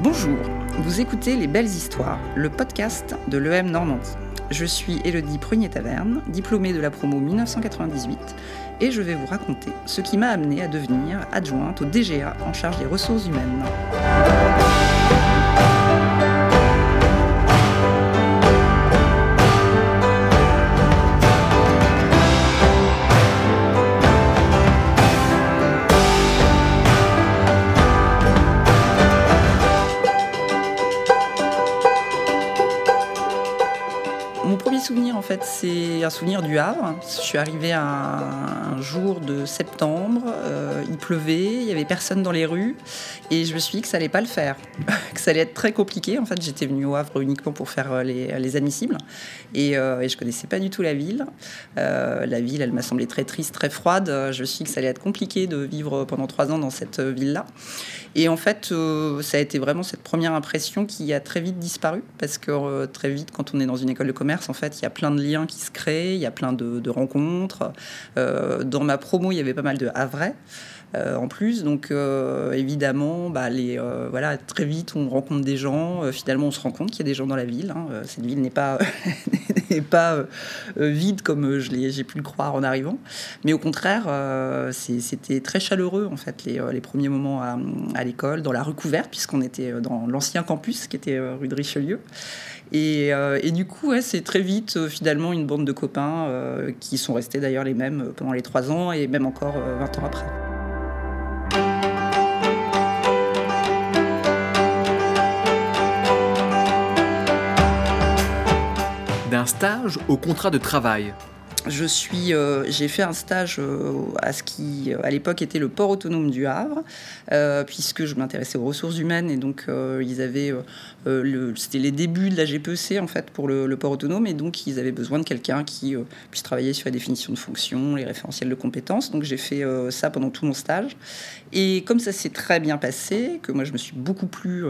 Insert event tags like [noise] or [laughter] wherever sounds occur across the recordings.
Bonjour, vous écoutez Les Belles Histoires, le podcast de l'EM Normandie. Je suis Elodie Prunier-Taverne, diplômée de la promo 1998, et je vais vous raconter ce qui m'a amenée à devenir adjointe au DGA en charge des ressources humaines. C'est un souvenir du Havre. Je suis arrivée un, jour de septembre, euh, il pleuvait, il y avait personne dans les rues, et je me suis dit que ça allait pas le faire, [laughs] que ça allait être très compliqué. En fait, j'étais venue au Havre uniquement pour faire euh, les, admissibles, et, euh, et, je connaissais pas du tout la ville. la ville, elle m'a semblé très triste, très froide. Je me suis dit que ça allait être compliqué de vivre pendant trois ans dans cette ville-là. Et en fait, ça a été vraiment cette première impression qui a très vite disparu, parce que très vite, quand on est dans une école de commerce, en fait, il y a plein de qui se créent, il y a plein de, rencontres. Euh, dans ma promo, il y avait pas mal de Havrais. Euh, en plus. Donc euh, évidemment, bah, les, voilà, très vite on rencontre des gens. finalement, on se rend compte qu'il y a des gens dans la ville. Hein. Cette ville n'est pas, [laughs] n'est pas vide comme j'ai pu le croire en arrivant. Mais au contraire, c'était très chaleureux en fait les, les premiers moments à, à l'école, dans la rue couverte, puisqu'on était dans l'ancien campus qui était rue de Richelieu. Euh, et, du coup, c'est très vite, euh, finalement, une bande de copains euh, qui sont restés d'ailleurs les mêmes pendant les trois ans et même encore 20 ans après. D'un stage au contrat de travail je suis, euh, j'ai fait un stage euh, à ce qui, à l'époque, était le port autonome du Havre, euh, puisque je m'intéressais aux ressources humaines et donc ils avaient, le, c'était les débuts de la GPEC en fait pour le, port autonome et donc ils avaient besoin de quelqu'un qui puisse travailler sur la définition de fonctions, les référentiels de compétences. Donc j'ai fait ça pendant tout mon stage et comme ça s'est très bien passé, que moi je me suis beaucoup plu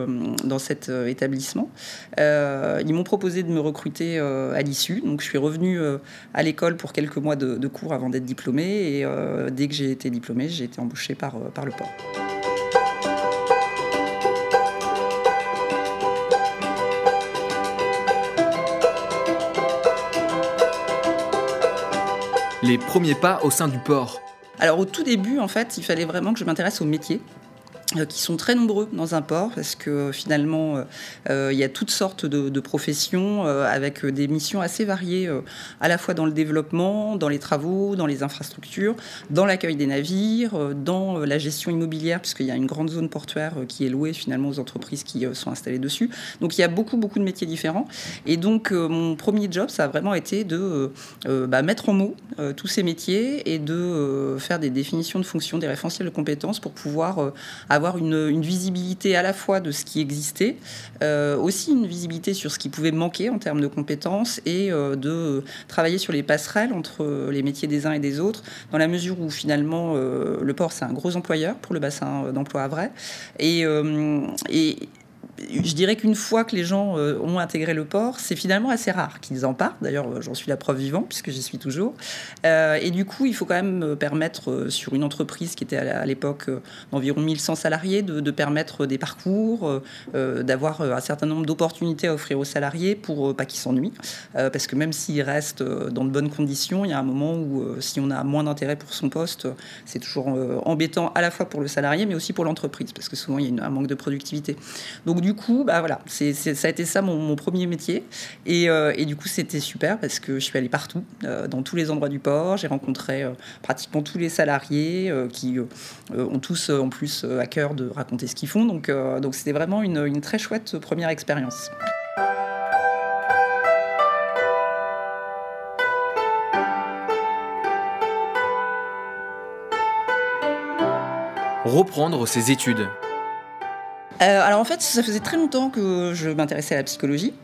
dans cet établissement, ils m'ont proposé de me recruter à l'issue. Donc je suis revenue à l'école pour quelques mois de, cours avant d'être diplômée. Et euh, dès que j'ai été diplômée, j'ai été embauchée par, euh, par le port. Les premiers pas au sein du port. Alors au tout début, en fait, il fallait vraiment que je m'intéresse au métier. Euh, qui sont très nombreux dans un port parce que finalement euh, euh, il y a toutes sortes de, professions avec des missions assez variées à la fois dans le développement, dans les travaux, dans les infrastructures, dans l'accueil des navires, dans la gestion immobilière puisqu'il y a une grande zone portuaire qui est louée finalement aux entreprises qui sont installées dessus. Donc il y a beaucoup beaucoup de métiers différents et donc mon premier job ça a vraiment été de bah, mettre en mots tous ces métiers et de faire des définitions de fonctions, des référentiels de compétences pour pouvoir avoir avoir une, visibilité à la fois de ce qui existait, euh, aussi une visibilité sur ce qui pouvait manquer en termes de compétences et euh, de travailler sur les passerelles entre les métiers des uns et des autres, dans la mesure où finalement euh, le port c'est un gros employeur pour le bassin d'emploi à vrai. Et, et je dirais qu'une fois que les gens euh, ont intégré le port, c'est finalement assez rare qu'ils en partent. D'ailleurs, euh, j'en suis la preuve vivante puisque j'y suis toujours. Euh, et du coup, il faut quand même permettre sur une entreprise qui était à l'époque d'environ 1100 salariés de, permettre des parcours, d'avoir un certain nombre d'opportunités à offrir aux salariés pour pas qu'ils s'ennuient. parce que même s'ils restent dans de bonnes conditions, il y a un moment où si on a moins d'intérêt pour son poste, c'est toujours embêtant à la fois pour le salarié mais aussi pour l'entreprise parce que souvent il y a un manque de productivité. Donc du coup, bah voilà, ça a été ça mon, premier métier. Euh, et, du coup, c'était super parce que je suis allée partout, euh, dans tous les endroits du port. J'ai rencontré euh, pratiquement tous les salariés qui ont tous en plus à cœur de raconter ce qu'ils font. Donc, donc c'était vraiment une très chouette première expérience. Reprendre ses études. Euh, alors en fait, ça faisait très longtemps que je m'intéressais à la psychologie.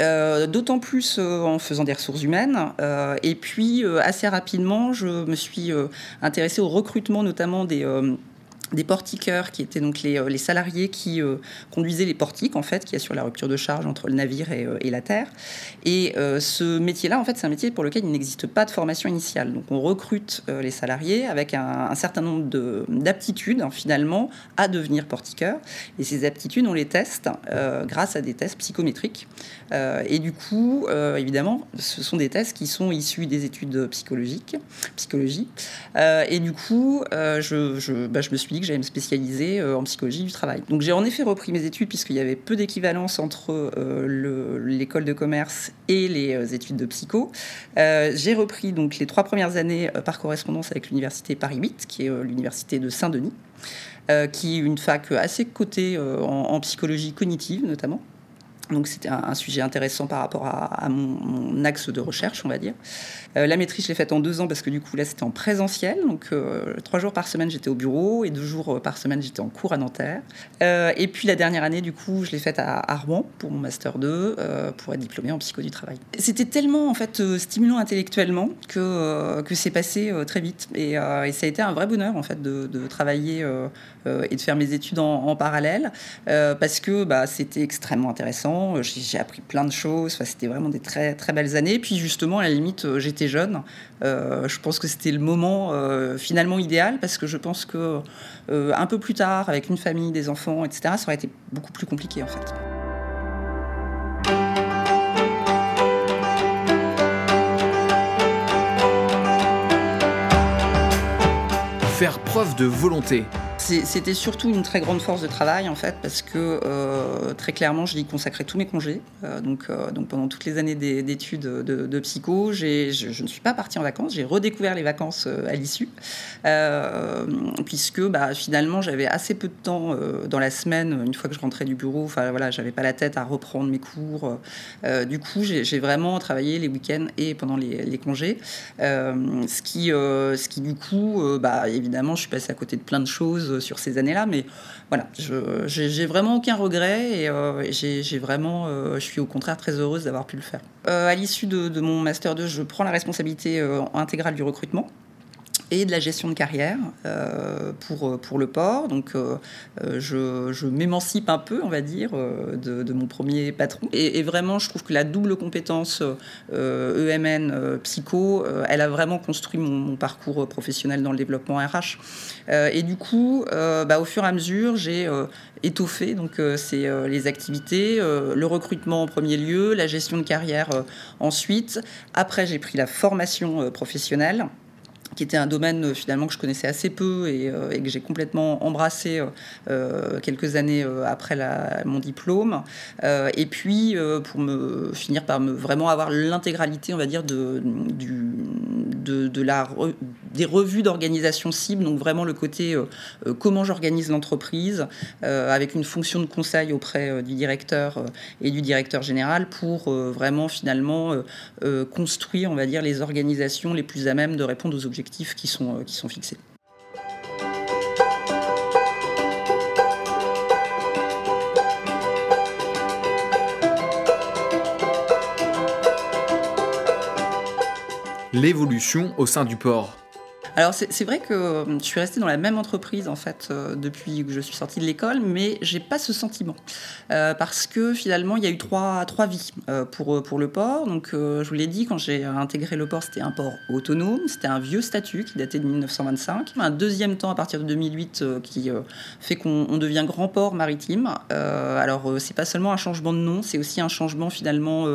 Euh, d'autant plus euh, en faisant des ressources humaines. et puis, assez rapidement, je me suis intéressée au recrutement notamment des des portiqueurs qui étaient donc les, les salariés qui conduisaient les portiques en fait qui assurent la rupture de charge entre le navire et, et la terre. Et ce métier là en fait c'est un métier pour lequel il n'existe pas de formation initiale. Donc on recrute les salariés avec un, certain nombre d'aptitudes hein, finalement à devenir portiqueur et ces aptitudes on les teste grâce à des tests psychométriques. Et du coup évidemment ce sont des tests qui sont issus des études psychologiques, psychologie. Euh, et du coup, euh, je, bah, je, me suis dit que j'allais me spécialiser euh, en psychologie du travail. Donc j'ai en effet repris mes études puisqu'il y avait peu d'équivalence entre l'école de commerce et les études de psycho. j'ai repris donc les trois premières années par correspondance avec l'université Paris 8, qui est l'université de Saint-Denis. qui est une fac assez cotée en psychologie cognitive notamment. Donc c'était un, sujet intéressant par rapport à, mon, axe de recherche, on va dire. Euh, la maîtrise, je l'ai faite en deux ans parce que du coup là c'était en présentiel. Donc euh, trois jours par semaine j'étais au bureau et deux jours euh, par semaine j'étais en cours à Nanterre. et puis la dernière année du coup je l'ai faite à, Rouen pour mon master 2 pour être diplômée en psycho du travail. C'était tellement en fait stimulant intellectuellement que, que c'est passé très vite et, ça a été un vrai bonheur en fait de, de travailler et de faire mes études en, en parallèle parce que bah, c'était extrêmement intéressant euh, j'ai appris plein de choses. Enfin, c'était vraiment des très, très belles années. Puis justement, à la limite, euh, j'étais jeune. Euh, je pense que c'était le moment finalement idéal parce que je pense que un peu plus tard, avec une famille, des enfants, etc., ça aurait été beaucoup plus compliqué en fait. Faire preuve de volonté, c'était surtout une très grande force de travail en fait parce que euh, très clairement je y consacrais tous mes congés. Euh, donc, euh, donc pendant toutes les années d'études de, psycho, je, je, ne suis pas partie en vacances. J'ai redécouvert les vacances à l'issue puisque bah, finalement j'avais assez peu de temps dans la semaine une fois que je rentrais du bureau. Enfin voilà, j'avais pas la tête à reprendre mes cours. du coup, j'ai vraiment travaillé les week-ends et pendant les, congés, ce qui, ce qui du coup, bah, évidemment, je suis passée à côté de plein de choses sur ces années-là, mais voilà, j'ai vraiment aucun regret et euh, j'ai vraiment, euh, je suis au contraire très heureuse d'avoir pu le faire. Euh, à l'issue de, de, mon master 2, je prends la responsabilité intégrale du recrutement et de la gestion de carrière euh, pour, pour le port. Donc euh, je, je m'émancipe un peu, on va dire, euh, de, de mon premier patron. Et, vraiment, je trouve que la double compétence EMN e psycho, elle a vraiment construit mon, parcours professionnel dans le développement RH. et du coup, bah, au fur et à mesure, j'ai étoffé donc c'est les activités, le recrutement en premier lieu, la gestion de carrière ensuite. Après, j'ai pris la formation professionnelle qui était un domaine euh, finalement que je connaissais assez peu et, euh, que j'ai complètement embrassé euh, quelques années après mon diplôme. et puis pour me finir par me vraiment avoir l'intégralité, on va dire, de, du, de, la des revues d'organisation cible, donc vraiment le côté comment j'organise l'entreprise avec une fonction de conseil auprès du directeur et du directeur général pour vraiment finalement construire, on va dire, les organisations les plus à même de répondre aux objectifs qui sont, euh, qui sont fixés. L'évolution au sein du port. Alors c'est vrai que euh, je suis restée dans la même entreprise en fait euh, depuis que je suis sortie de l'école, mais j'ai pas ce sentiment euh, parce que finalement il y a eu trois, trois vies pour, pour le port. Donc je vous l'ai dit, quand j'ai intégré le port, c'était un port autonome, c'était un vieux statut qui datait de 1925. Un deuxième temps à partir de 2008 qui fait qu'on devient grand port maritime. alors c'est pas seulement un changement de nom, c'est aussi un changement finalement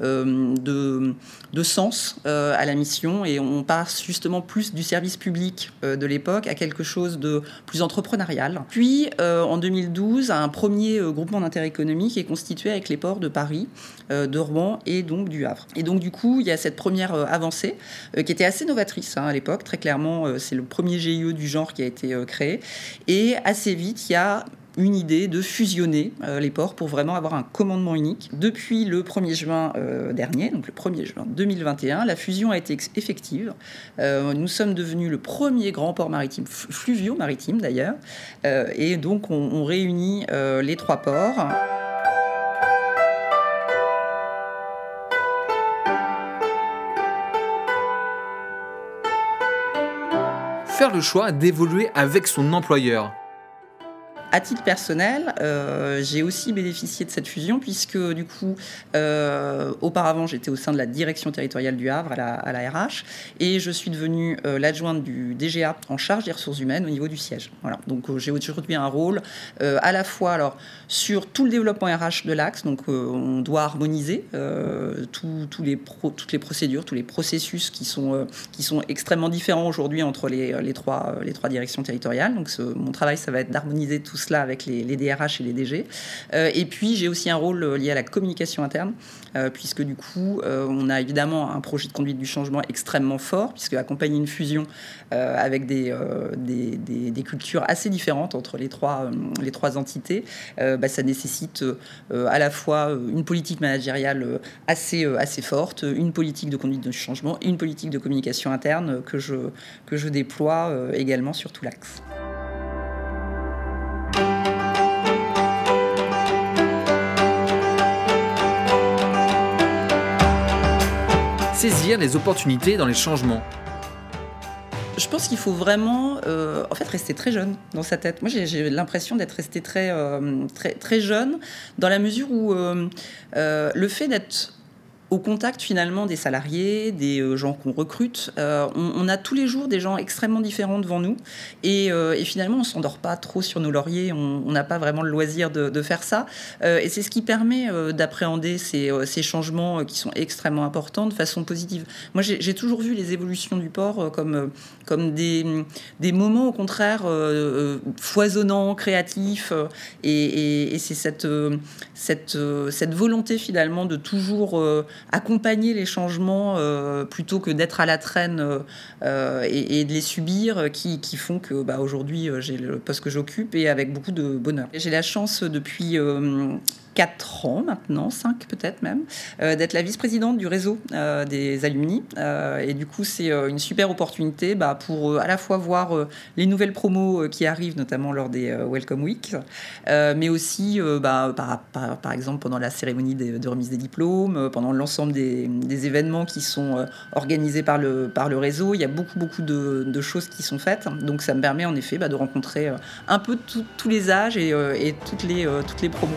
de, de sens à la mission et on passe justement plus du service public euh, de l'époque à quelque chose de plus entrepreneurial. Puis, euh, en 2012, un premier euh, groupement d'intérêt économique est constitué avec les ports de Paris, de Rouen et donc du Havre. Et donc, du coup, il y a cette première avancée qui était assez novatrice hein, à l'époque. Très clairement, c'est le premier GIE du genre qui a été créé. Et assez vite, il y a une idée de fusionner euh, les ports pour vraiment avoir un commandement unique. Depuis le 1er juin euh, dernier, donc le 1er juin 2021, la fusion a été effective. Euh, nous sommes devenus le premier grand port maritime, fluvio maritime d'ailleurs, et donc on, on réunit les trois ports. Faire le choix d'évoluer avec son employeur À titre personnel, euh, j'ai aussi bénéficié de cette fusion puisque du coup, euh, auparavant, j'étais au sein de la direction territoriale du Havre à la, RH et je suis devenue euh, l'adjointe du DGA en charge des ressources humaines au niveau du siège. Voilà. Donc j'ai aujourd'hui un rôle à la fois alors sur tout le développement RH de l'Axe. Donc on doit harmoniser tous les toutes les procédures, tous les processus qui sont qui sont extrêmement différents aujourd'hui entre les, les, trois les trois directions territoriales. Donc mon travail, ça va être d'harmoniser tout cela avec les, DRH et les DG. Euh, et puis, j'ai aussi un rôle euh, lié à la communication interne, euh, puisque du coup, on a évidemment un projet de conduite du changement extrêmement fort, puisque accompagner une fusion avec des, des, cultures assez différentes entre les trois, les trois entités, bah, ça nécessite à la fois une politique managériale assez, assez forte, une politique de conduite du changement et une politique de communication interne que je, que je déploie également sur tout l'axe. Saisir les opportunités dans les changements je pense qu'il faut vraiment, euh, en fait, rester très jeune dans sa tête. Moi, j'ai l'impression d'être resté très, euh, très, très jeune, dans la mesure où euh, le fait d'être au contact finalement des salariés, des euh, gens qu'on recrute. Euh, on, a tous les jours des gens extrêmement différents devant nous et, euh, finalement on s'endort pas trop sur nos lauriers, on n'a pas vraiment le loisir de, faire ça et c'est ce qui permet d'appréhender ces, changements qui sont extrêmement importants de façon positive. Moi j'ai toujours vu les évolutions du port comme, des, moments au contraire foisonnants, créatifs et, c'est cette volonté finalement de toujours accompagner les changements euh, plutôt que d'être à la traîne euh, euh, et, de les subir qui, font que bah, aujourd'hui j'ai le poste que j'occupe et avec beaucoup de bonheur. J'ai la chance depuis 4 ans maintenant, 5 peut-être même, euh, d'être la vice-présidente du réseau euh, des alumni. Euh, et du coup, c'est une super opportunité bah, pour à la fois voir les nouvelles promos qui arrivent, notamment lors des Welcome Week, mais aussi bah, par, exemple pendant la cérémonie de, remise des diplômes, pendant l'ensemble des, événements qui sont organisés par le, réseau. Il y a beaucoup, beaucoup de, de choses qui sont faites. Donc ça me permet en effet bah, de rencontrer un peu tous les âges et, et toutes, les, toutes les promos.